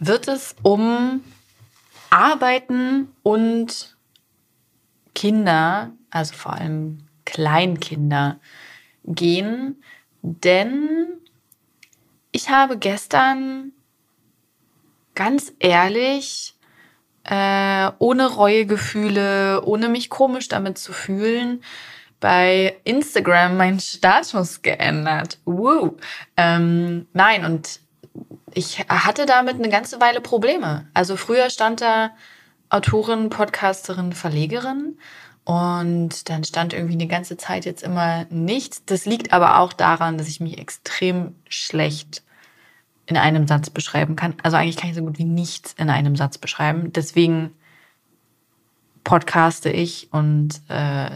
wird es um Arbeiten und Kinder, also vor allem Kleinkinder, gehen, denn ich habe gestern ganz ehrlich, äh, ohne Reuegefühle, ohne mich komisch damit zu fühlen, bei Instagram meinen Status geändert. Woo. Ähm, nein, und ich hatte damit eine ganze Weile Probleme. Also früher stand da Autorin, Podcasterin, Verlegerin. Und dann stand irgendwie eine ganze Zeit jetzt immer nichts. Das liegt aber auch daran, dass ich mich extrem schlecht in einem Satz beschreiben kann. Also eigentlich kann ich so gut wie nichts in einem Satz beschreiben. Deswegen podcaste ich und äh,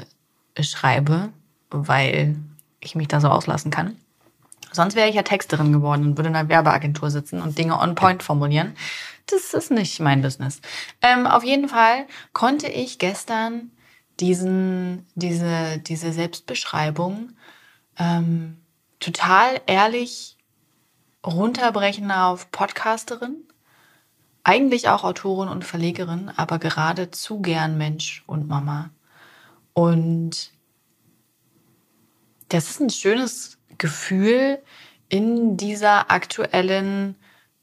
schreibe, weil ich mich da so auslassen kann. Sonst wäre ich ja Texterin geworden und würde in einer Werbeagentur sitzen und Dinge on point formulieren. Das ist nicht mein Business. Ähm, auf jeden Fall konnte ich gestern diesen, diese, diese Selbstbeschreibung ähm, total ehrlich runterbrechen auf Podcasterin, eigentlich auch Autorin und Verlegerin, aber gerade zu gern Mensch und Mama. Und das ist ein schönes Gefühl in dieser aktuellen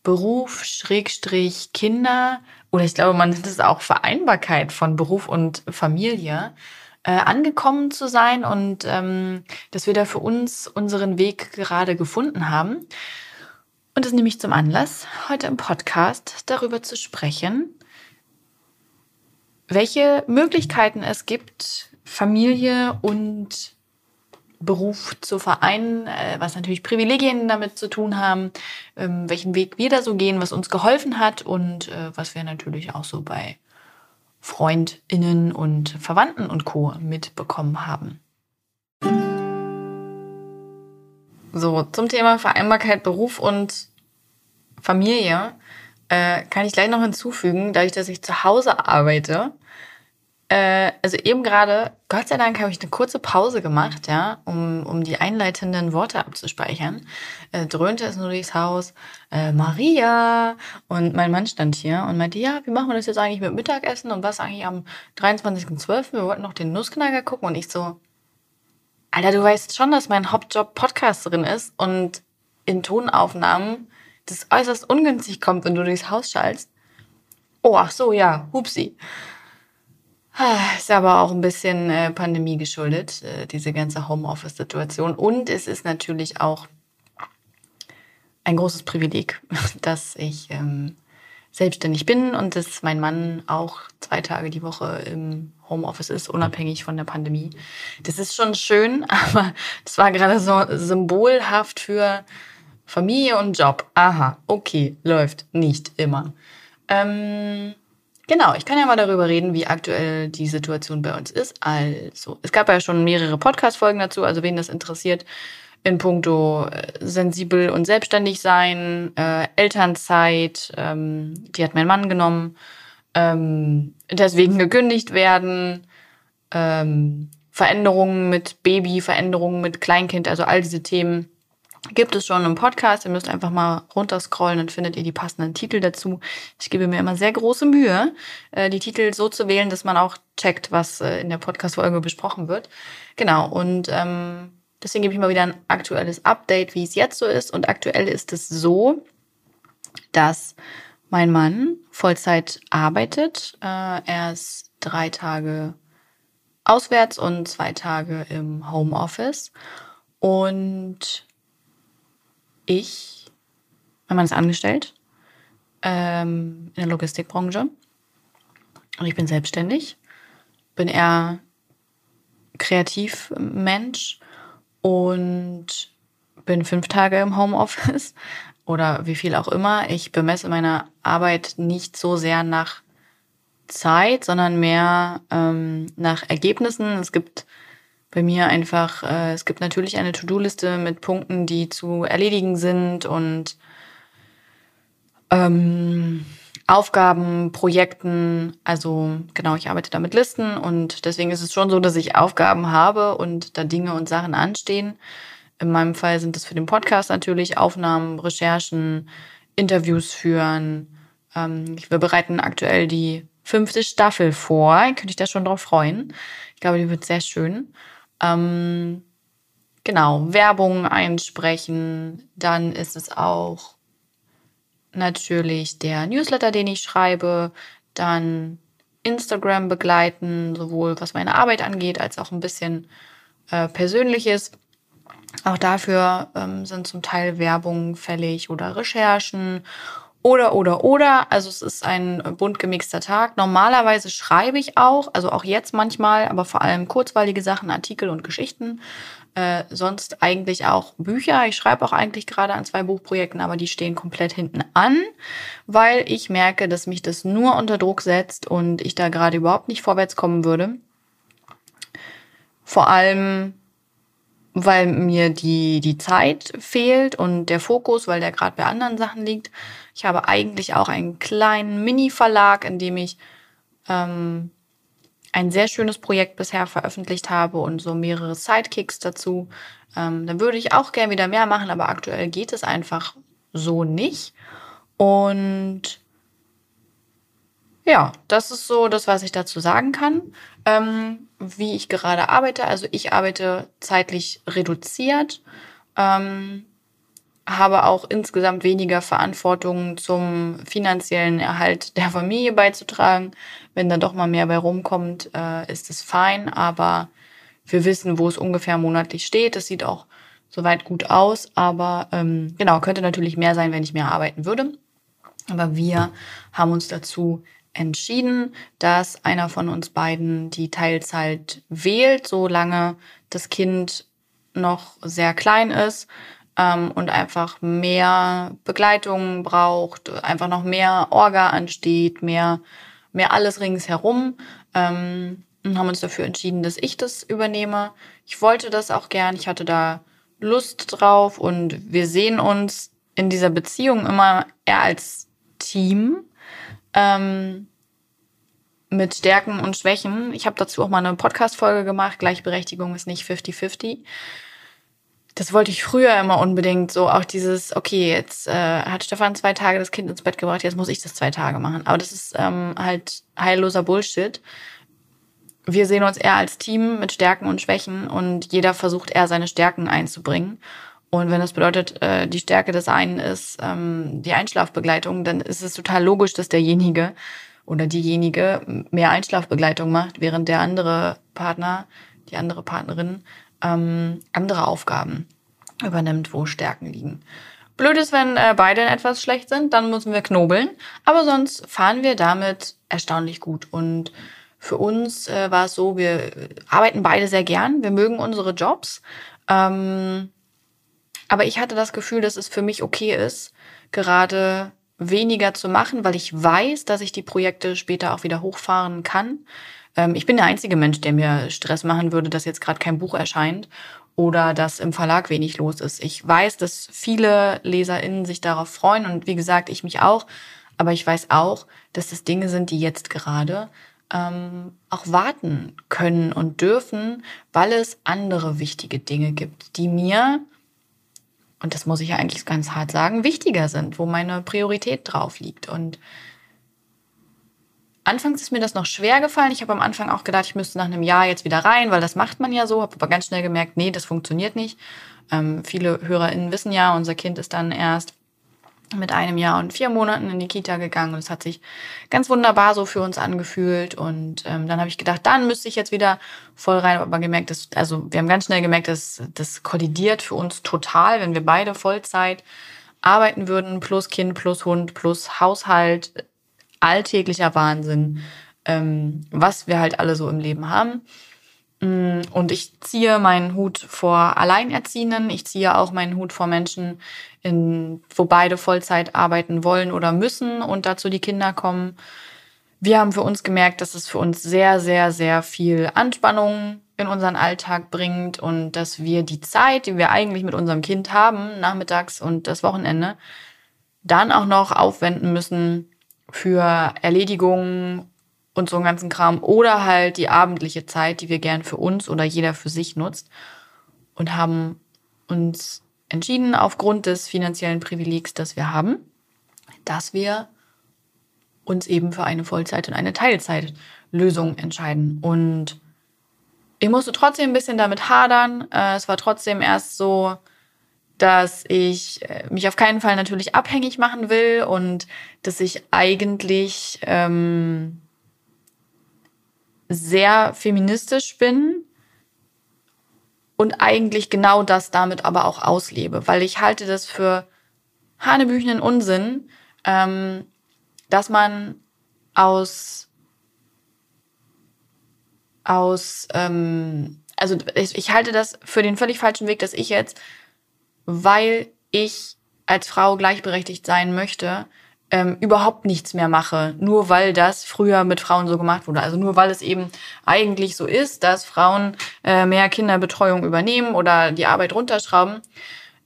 Beruf, Schrägstrich, Kinder oder ich glaube, man nennt es auch Vereinbarkeit von Beruf und Familie, äh, angekommen zu sein und ähm, dass wir da für uns unseren Weg gerade gefunden haben. Und das nehme ich zum Anlass, heute im Podcast darüber zu sprechen, welche Möglichkeiten es gibt, Familie und Beruf zu vereinen, äh, was natürlich Privilegien damit zu tun haben, ähm, welchen Weg wir da so gehen, was uns geholfen hat und äh, was wir natürlich auch so bei Freundinnen und Verwandten und Co mitbekommen haben. So, zum Thema Vereinbarkeit Beruf und Familie äh, kann ich gleich noch hinzufügen, dadurch, dass ich zu Hause arbeite, äh, also eben gerade, Gott sei Dank, habe ich eine kurze Pause gemacht, ja, um, um die einleitenden Worte abzuspeichern. Äh, dröhnte es nur durchs Haus, äh, Maria! Und mein Mann stand hier und meinte, ja, wie machen wir das jetzt eigentlich mit Mittagessen und was eigentlich am 23.12.? Wir wollten noch den Nussknacker gucken und ich so, Alter, du weißt schon, dass mein Hauptjob Podcasterin ist und in Tonaufnahmen das äußerst ungünstig kommt, wenn du durchs Haus schallst. Oh, ach so, ja, hupsi. Ist aber auch ein bisschen äh, Pandemie geschuldet, äh, diese ganze Homeoffice-Situation. Und es ist natürlich auch ein großes Privileg, dass ich ähm, selbstständig bin und dass mein Mann auch zwei Tage die Woche im Homeoffice ist, unabhängig von der Pandemie. Das ist schon schön, aber das war gerade so symbolhaft für Familie und Job. Aha, okay, läuft nicht immer. Ähm, Genau, ich kann ja mal darüber reden, wie aktuell die Situation bei uns ist. Also, es gab ja schon mehrere Podcast-Folgen dazu, also wen das interessiert, in puncto äh, sensibel und selbstständig sein, äh, Elternzeit, ähm, die hat mein Mann genommen, ähm, deswegen gekündigt werden, ähm, Veränderungen mit Baby, Veränderungen mit Kleinkind, also all diese Themen gibt es schon im Podcast. Ihr müsst einfach mal runterscrollen, dann findet ihr die passenden Titel dazu. Ich gebe mir immer sehr große Mühe, äh, die Titel so zu wählen, dass man auch checkt, was äh, in der Podcast-Folge besprochen wird. Genau, und ähm, deswegen gebe ich mal wieder ein aktuelles Update, wie es jetzt so ist. Und aktuell ist es so, dass mein Mann Vollzeit arbeitet. Äh, er ist drei Tage auswärts und zwei Tage im Homeoffice. Und ich, mein Mann ist angestellt ähm, in der Logistikbranche und ich bin selbstständig, bin eher Kreativmensch und bin fünf Tage im Homeoffice. oder wie viel auch immer. Ich bemesse meine Arbeit nicht so sehr nach Zeit, sondern mehr ähm, nach Ergebnissen. Es gibt bei mir einfach, äh, es gibt natürlich eine To-Do-Liste mit Punkten, die zu erledigen sind und ähm, Aufgaben, Projekten. Also genau, ich arbeite da mit Listen und deswegen ist es schon so, dass ich Aufgaben habe und da Dinge und Sachen anstehen. In meinem Fall sind es für den Podcast natürlich Aufnahmen, Recherchen, Interviews führen. Ähm, wir bereiten aktuell die fünfte Staffel vor. Könnte ich da schon drauf freuen. Ich glaube, die wird sehr schön. Ähm, genau, Werbung einsprechen. Dann ist es auch natürlich der Newsletter, den ich schreibe. Dann Instagram begleiten, sowohl was meine Arbeit angeht, als auch ein bisschen äh, Persönliches. Auch dafür ähm, sind zum Teil Werbung fällig oder Recherchen oder, oder, oder. Also es ist ein bunt gemixter Tag. Normalerweise schreibe ich auch, also auch jetzt manchmal, aber vor allem kurzweilige Sachen, Artikel und Geschichten. Äh, sonst eigentlich auch Bücher. Ich schreibe auch eigentlich gerade an zwei Buchprojekten, aber die stehen komplett hinten an, weil ich merke, dass mich das nur unter Druck setzt und ich da gerade überhaupt nicht vorwärts kommen würde. Vor allem weil mir die, die Zeit fehlt und der Fokus, weil der gerade bei anderen Sachen liegt. Ich habe eigentlich auch einen kleinen Mini-Verlag, in dem ich ähm, ein sehr schönes Projekt bisher veröffentlicht habe und so mehrere Sidekicks dazu. Ähm, dann würde ich auch gern wieder mehr machen, aber aktuell geht es einfach so nicht. Und ja, das ist so das, was ich dazu sagen kann. Ähm, wie ich gerade arbeite. Also ich arbeite zeitlich reduziert, ähm, habe auch insgesamt weniger Verantwortung zum finanziellen Erhalt der Familie beizutragen. Wenn da doch mal mehr bei rumkommt, äh, ist es fein, aber wir wissen, wo es ungefähr monatlich steht. Es sieht auch soweit gut aus, aber ähm, genau, könnte natürlich mehr sein, wenn ich mehr arbeiten würde. Aber wir haben uns dazu entschieden, dass einer von uns beiden die Teilzeit wählt, solange das Kind noch sehr klein ist ähm, und einfach mehr Begleitung braucht, einfach noch mehr Orga ansteht, mehr, mehr alles ringsherum. Ähm, und haben uns dafür entschieden, dass ich das übernehme. Ich wollte das auch gern, ich hatte da Lust drauf und wir sehen uns in dieser Beziehung immer eher als Team ähm, mit Stärken und Schwächen. Ich habe dazu auch mal eine Podcast-Folge gemacht. Gleichberechtigung ist nicht 50-50. Das wollte ich früher immer unbedingt so. Auch dieses, okay, jetzt äh, hat Stefan zwei Tage das Kind ins Bett gebracht, jetzt muss ich das zwei Tage machen. Aber das ist ähm, halt heilloser Bullshit. Wir sehen uns eher als Team mit Stärken und Schwächen und jeder versucht eher seine Stärken einzubringen. Und wenn das bedeutet, äh, die Stärke des einen ist ähm, die Einschlafbegleitung, dann ist es total logisch, dass derjenige oder diejenige mehr Einschlafbegleitung macht, während der andere Partner, die andere Partnerin ähm, andere Aufgaben übernimmt, wo Stärken liegen. Blöd ist, wenn äh, beide etwas schlecht sind, dann müssen wir knobeln. Aber sonst fahren wir damit erstaunlich gut. Und für uns äh, war es so, wir arbeiten beide sehr gern, wir mögen unsere Jobs. Ähm, aber ich hatte das Gefühl, dass es für mich okay ist, gerade weniger zu machen, weil ich weiß, dass ich die Projekte später auch wieder hochfahren kann. Ähm, ich bin der einzige Mensch, der mir Stress machen würde, dass jetzt gerade kein Buch erscheint oder dass im Verlag wenig los ist. Ich weiß, dass viele LeserInnen sich darauf freuen und wie gesagt, ich mich auch. Aber ich weiß auch, dass das Dinge sind, die jetzt gerade ähm, auch warten können und dürfen, weil es andere wichtige Dinge gibt, die mir und das muss ich ja eigentlich ganz hart sagen, wichtiger sind, wo meine Priorität drauf liegt. Und anfangs ist mir das noch schwer gefallen. Ich habe am Anfang auch gedacht, ich müsste nach einem Jahr jetzt wieder rein, weil das macht man ja so. Habe aber ganz schnell gemerkt, nee, das funktioniert nicht. Ähm, viele HörerInnen wissen ja, unser Kind ist dann erst mit einem Jahr und vier Monaten in die Kita gegangen und es hat sich ganz wunderbar so für uns angefühlt und ähm, dann habe ich gedacht, dann müsste ich jetzt wieder voll rein, aber gemerkt, dass, also wir haben ganz schnell gemerkt, dass das kollidiert für uns total, wenn wir beide Vollzeit arbeiten würden, plus Kind, plus Hund, plus Haushalt, alltäglicher Wahnsinn, ähm, was wir halt alle so im Leben haben. Mm, und ich ziehe meinen Hut vor Alleinerziehenden. Ich ziehe auch meinen Hut vor Menschen, in, wo beide Vollzeit arbeiten wollen oder müssen und dazu die Kinder kommen. Wir haben für uns gemerkt, dass es für uns sehr, sehr, sehr viel Anspannung in unseren Alltag bringt und dass wir die Zeit, die wir eigentlich mit unserem Kind haben, nachmittags und das Wochenende, dann auch noch aufwenden müssen für Erledigungen und so einen ganzen Kram oder halt die abendliche Zeit, die wir gern für uns oder jeder für sich nutzt und haben uns entschieden aufgrund des finanziellen Privilegs, das wir haben, dass wir uns eben für eine Vollzeit- und eine Teilzeitlösung entscheiden. Und ich musste trotzdem ein bisschen damit hadern. Äh, es war trotzdem erst so, dass ich äh, mich auf keinen Fall natürlich abhängig machen will und dass ich eigentlich ähm, sehr feministisch bin und eigentlich genau das damit aber auch auslebe, weil ich halte das für hanebüchenen Unsinn, ähm, dass man aus aus ähm, also ich, ich halte das für den völlig falschen Weg, dass ich jetzt, weil ich als Frau gleichberechtigt sein möchte, ähm, überhaupt nichts mehr mache, nur weil das früher mit Frauen so gemacht wurde. Also nur weil es eben eigentlich so ist, dass Frauen äh, mehr Kinderbetreuung übernehmen oder die Arbeit runterschrauben,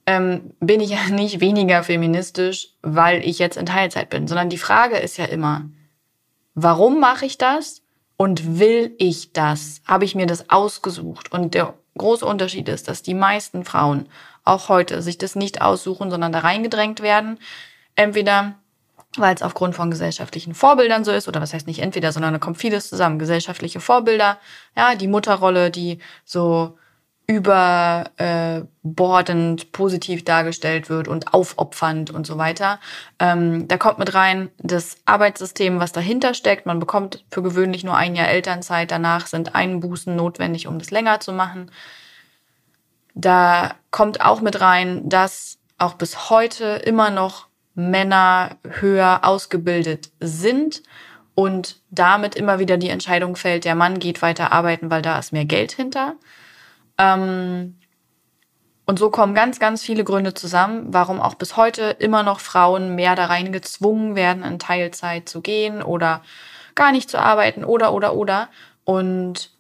ähm, bin ich ja nicht weniger feministisch, weil ich jetzt in Teilzeit bin, sondern die Frage ist ja immer, warum mache ich das und will ich das? Habe ich mir das ausgesucht? Und der große Unterschied ist, dass die meisten Frauen auch heute sich das nicht aussuchen, sondern da reingedrängt werden. Entweder weil es aufgrund von gesellschaftlichen Vorbildern so ist, oder was heißt nicht entweder, sondern da kommt vieles zusammen. Gesellschaftliche Vorbilder, ja, die Mutterrolle, die so überbordend äh, positiv dargestellt wird und aufopfernd und so weiter. Ähm, da kommt mit rein das Arbeitssystem, was dahinter steckt. Man bekommt für gewöhnlich nur ein Jahr Elternzeit. Danach sind Einbußen notwendig, um das länger zu machen. Da kommt auch mit rein, dass auch bis heute immer noch Männer höher ausgebildet sind und damit immer wieder die Entscheidung fällt, der Mann geht weiter arbeiten, weil da ist mehr Geld hinter. Ähm, und so kommen ganz, ganz viele Gründe zusammen, warum auch bis heute immer noch Frauen mehr da rein gezwungen werden, in Teilzeit zu gehen oder gar nicht zu arbeiten oder, oder, oder. Und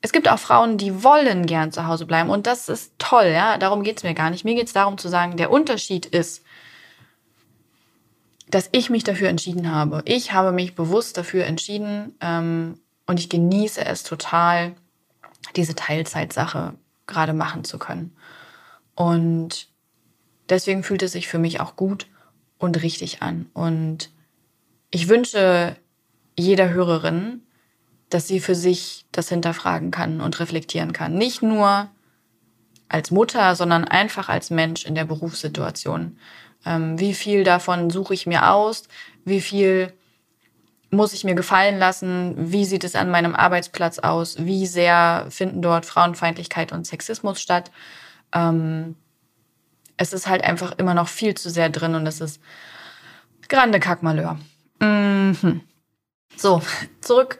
es gibt auch Frauen, die wollen gern zu Hause bleiben. Und das ist toll, ja. Darum geht's mir gar nicht. Mir geht's darum zu sagen, der Unterschied ist, dass ich mich dafür entschieden habe. Ich habe mich bewusst dafür entschieden ähm, und ich genieße es total, diese Teilzeitsache gerade machen zu können. Und deswegen fühlt es sich für mich auch gut und richtig an. Und ich wünsche jeder Hörerin, dass sie für sich das hinterfragen kann und reflektieren kann. Nicht nur als Mutter, sondern einfach als Mensch in der Berufssituation. Ähm, wie viel davon suche ich mir aus? Wie viel muss ich mir gefallen lassen? Wie sieht es an meinem Arbeitsplatz aus? Wie sehr finden dort Frauenfeindlichkeit und Sexismus statt? Ähm, es ist halt einfach immer noch viel zu sehr drin und es ist grande Kackmalheur. Mhm. So, zurück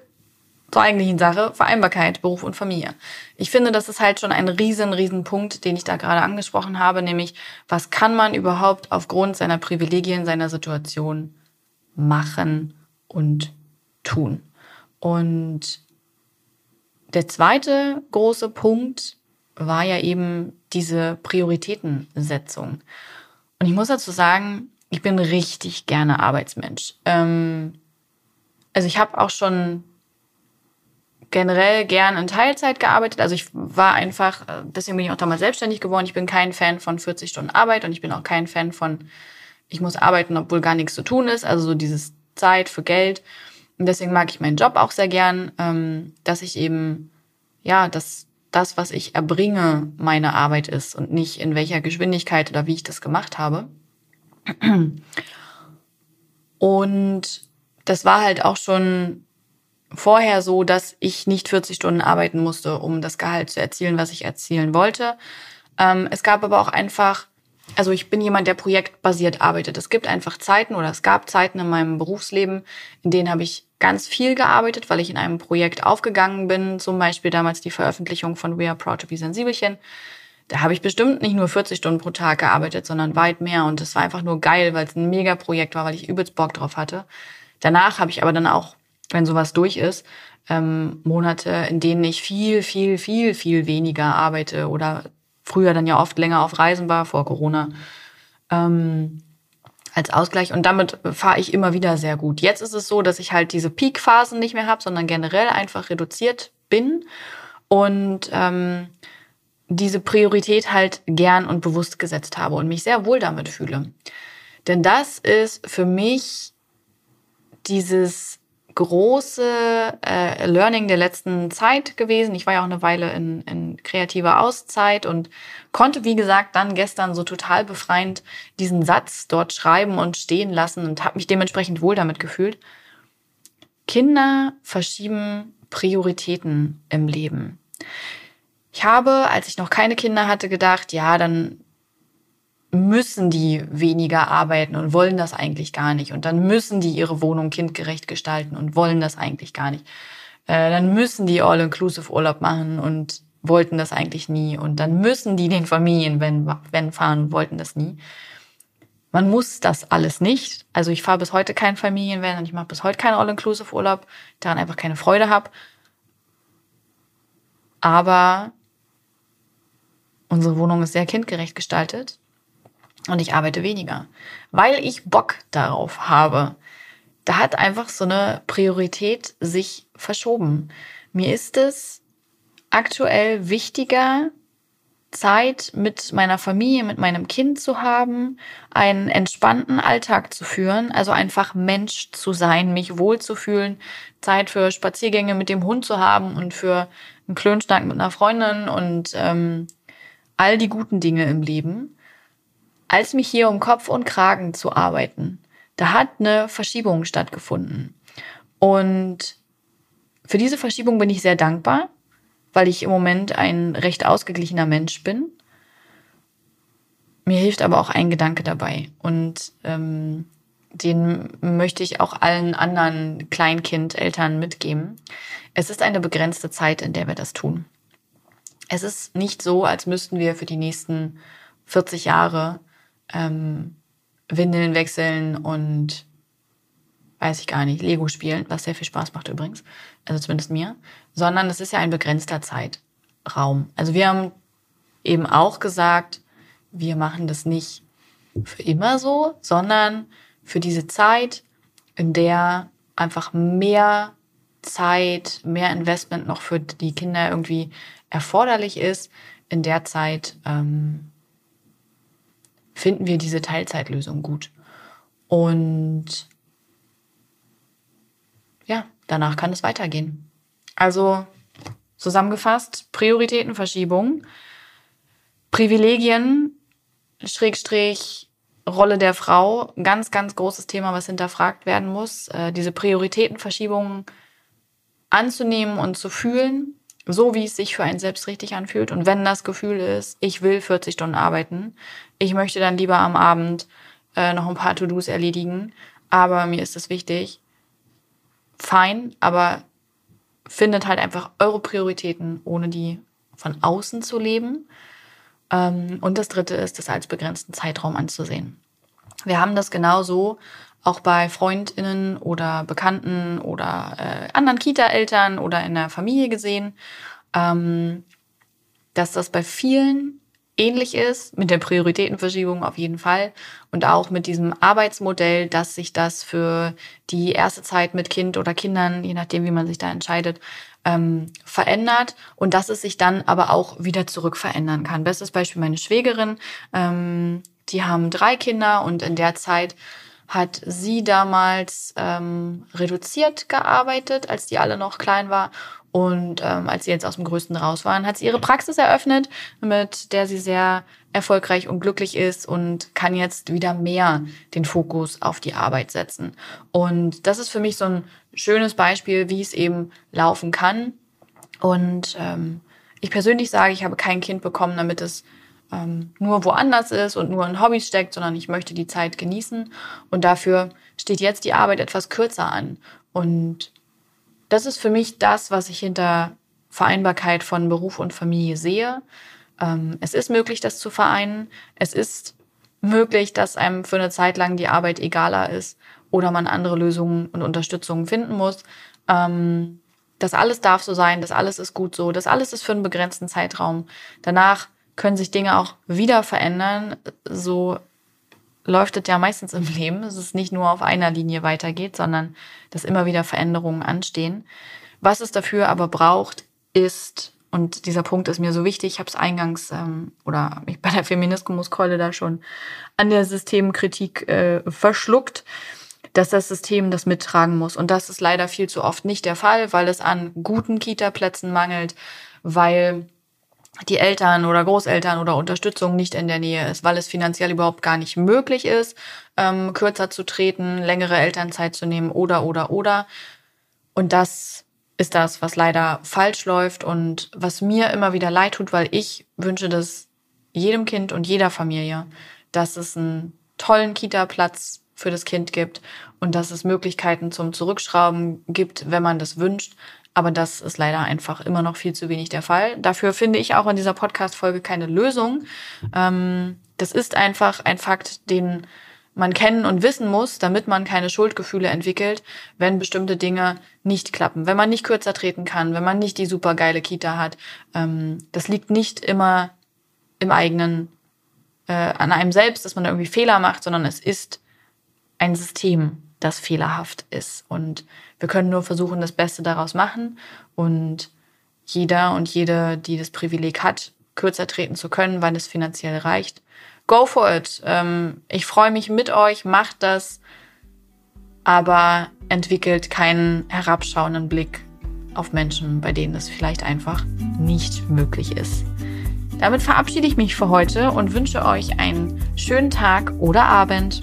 zur eigentlichen Sache, Vereinbarkeit, Beruf und Familie. Ich finde, das ist halt schon ein riesen, riesen Punkt, den ich da gerade angesprochen habe, nämlich, was kann man überhaupt aufgrund seiner Privilegien, seiner Situation machen und tun? Und der zweite große Punkt war ja eben diese Prioritätensetzung. Und ich muss dazu sagen, ich bin richtig gerne Arbeitsmensch. Ähm, also ich habe auch schon generell gern in Teilzeit gearbeitet. Also ich war einfach, deswegen bin ich auch damals selbstständig geworden. Ich bin kein Fan von 40 Stunden Arbeit und ich bin auch kein Fan von, ich muss arbeiten, obwohl gar nichts zu tun ist. Also so dieses Zeit für Geld. Und deswegen mag ich meinen Job auch sehr gern, ähm, dass ich eben, ja, dass das, was ich erbringe, meine Arbeit ist und nicht in welcher Geschwindigkeit oder wie ich das gemacht habe. Und das war halt auch schon vorher so, dass ich nicht 40 Stunden arbeiten musste, um das Gehalt zu erzielen, was ich erzielen wollte. Ähm, es gab aber auch einfach, also ich bin jemand, der projektbasiert arbeitet. Es gibt einfach Zeiten oder es gab Zeiten in meinem Berufsleben, in denen habe ich ganz viel gearbeitet, weil ich in einem Projekt aufgegangen bin, zum Beispiel damals die Veröffentlichung von We Are Proud to Be Sensibelchen. Da habe ich bestimmt nicht nur 40 Stunden pro Tag gearbeitet, sondern weit mehr. Und das war einfach nur geil, weil es ein Mega-Projekt war, weil ich übelst Bock drauf hatte. Danach habe ich aber dann auch, wenn sowas durch ist, ähm, Monate, in denen ich viel, viel, viel, viel weniger arbeite oder früher dann ja oft länger auf Reisen war, vor Corona, ähm, als Ausgleich. Und damit fahre ich immer wieder sehr gut. Jetzt ist es so, dass ich halt diese Peak-Phasen nicht mehr habe, sondern generell einfach reduziert bin und ähm, diese Priorität halt gern und bewusst gesetzt habe und mich sehr wohl damit fühle. Denn das ist für mich dieses große äh, Learning der letzten Zeit gewesen. Ich war ja auch eine Weile in, in kreativer Auszeit und konnte, wie gesagt, dann gestern so total befreiend diesen Satz dort schreiben und stehen lassen und habe mich dementsprechend wohl damit gefühlt. Kinder verschieben Prioritäten im Leben. Ich habe, als ich noch keine Kinder hatte, gedacht, ja, dann müssen die weniger arbeiten und wollen das eigentlich gar nicht. Und dann müssen die ihre Wohnung kindgerecht gestalten und wollen das eigentlich gar nicht. Äh, dann müssen die All-Inclusive-Urlaub machen und wollten das eigentlich nie. Und dann müssen die den Familien, wenn, wenn fahren, wollten das nie. Man muss das alles nicht. Also ich fahre bis heute kein Familienvan und ich mache bis heute keinen All-Inclusive-Urlaub, daran einfach keine Freude habe. Aber unsere Wohnung ist sehr kindgerecht gestaltet und ich arbeite weniger, weil ich Bock darauf habe. Da hat einfach so eine Priorität sich verschoben. Mir ist es aktuell wichtiger, Zeit mit meiner Familie, mit meinem Kind zu haben, einen entspannten Alltag zu führen, also einfach Mensch zu sein, mich wohlzufühlen, Zeit für Spaziergänge mit dem Hund zu haben und für einen Klönschnack mit einer Freundin und ähm, all die guten Dinge im Leben als mich hier um Kopf und Kragen zu arbeiten, da hat eine Verschiebung stattgefunden. Und für diese Verschiebung bin ich sehr dankbar, weil ich im Moment ein recht ausgeglichener Mensch bin. Mir hilft aber auch ein Gedanke dabei. Und ähm, den möchte ich auch allen anderen Kleinkindeltern mitgeben. Es ist eine begrenzte Zeit, in der wir das tun. Es ist nicht so, als müssten wir für die nächsten 40 Jahre ähm, Windeln wechseln und weiß ich gar nicht, Lego spielen, was sehr viel Spaß macht übrigens, also zumindest mir, sondern es ist ja ein begrenzter Zeitraum. Also wir haben eben auch gesagt, wir machen das nicht für immer so, sondern für diese Zeit, in der einfach mehr Zeit, mehr Investment noch für die Kinder irgendwie erforderlich ist, in der Zeit ähm, finden wir diese Teilzeitlösung gut. Und ja, danach kann es weitergehen. Also zusammengefasst, Prioritätenverschiebung, Privilegien, Schrägstrich, Rolle der Frau, ganz, ganz großes Thema, was hinterfragt werden muss. Äh, diese Prioritätenverschiebung anzunehmen und zu fühlen so wie es sich für einen selbst richtig anfühlt. Und wenn das Gefühl ist, ich will 40 Stunden arbeiten, ich möchte dann lieber am Abend äh, noch ein paar To-Dos erledigen, aber mir ist es wichtig, fein, aber findet halt einfach eure Prioritäten, ohne die von außen zu leben. Ähm, und das dritte ist, das als begrenzten Zeitraum anzusehen. Wir haben das genauso auch bei Freundinnen oder Bekannten oder äh, anderen Kita-Eltern oder in der Familie gesehen, ähm, dass das bei vielen ähnlich ist, mit der Prioritätenverschiebung auf jeden Fall und auch mit diesem Arbeitsmodell, dass sich das für die erste Zeit mit Kind oder Kindern, je nachdem, wie man sich da entscheidet, ähm, verändert und dass es sich dann aber auch wieder zurück verändern kann. Bestes Beispiel meine Schwägerin, ähm, die haben drei Kinder und in der Zeit hat sie damals ähm, reduziert gearbeitet, als die alle noch klein war. Und ähm, als sie jetzt aus dem Größten raus waren, hat sie ihre Praxis eröffnet, mit der sie sehr erfolgreich und glücklich ist und kann jetzt wieder mehr den Fokus auf die Arbeit setzen. Und das ist für mich so ein schönes Beispiel, wie es eben laufen kann. Und ähm, ich persönlich sage, ich habe kein Kind bekommen, damit es ähm, nur woanders ist und nur in Hobbys steckt, sondern ich möchte die Zeit genießen. Und dafür steht jetzt die Arbeit etwas kürzer an. Und das ist für mich das, was ich hinter Vereinbarkeit von Beruf und Familie sehe. Ähm, es ist möglich, das zu vereinen. Es ist möglich, dass einem für eine Zeit lang die Arbeit egaler ist oder man andere Lösungen und Unterstützungen finden muss. Ähm, das alles darf so sein, das alles ist gut so, das alles ist für einen begrenzten Zeitraum. Danach können sich Dinge auch wieder verändern. So läuft es ja meistens im Leben. dass Es nicht nur auf einer Linie weitergeht, sondern dass immer wieder Veränderungen anstehen. Was es dafür aber braucht, ist, und dieser Punkt ist mir so wichtig, ich habe es eingangs ähm, oder mich bei der Feminismuskeule da schon an der Systemkritik äh, verschluckt, dass das System das mittragen muss. Und das ist leider viel zu oft nicht der Fall, weil es an guten Kita-Plätzen mangelt, weil die Eltern oder Großeltern oder Unterstützung nicht in der Nähe ist, weil es finanziell überhaupt gar nicht möglich ist, ähm, kürzer zu treten, längere Elternzeit zu nehmen oder oder oder. Und das ist das, was leider falsch läuft und was mir immer wieder leid tut, weil ich wünsche das jedem Kind und jeder Familie, dass es einen tollen Kita-Platz für das Kind gibt und dass es Möglichkeiten zum Zurückschrauben gibt, wenn man das wünscht. Aber das ist leider einfach immer noch viel zu wenig der Fall. Dafür finde ich auch in dieser Podcast-Folge keine Lösung. Ähm, das ist einfach ein Fakt, den man kennen und wissen muss, damit man keine Schuldgefühle entwickelt, wenn bestimmte Dinge nicht klappen. Wenn man nicht kürzer treten kann, wenn man nicht die supergeile Kita hat. Ähm, das liegt nicht immer im eigenen, äh, an einem selbst, dass man irgendwie Fehler macht, sondern es ist ein System, das fehlerhaft ist. Und wir können nur versuchen, das Beste daraus machen. Und jeder und jede, die das Privileg hat, kürzer treten zu können, weil es finanziell reicht, go for it. Ähm, ich freue mich mit euch, macht das, aber entwickelt keinen herabschauenden Blick auf Menschen, bei denen es vielleicht einfach nicht möglich ist. Damit verabschiede ich mich für heute und wünsche euch einen schönen Tag oder Abend.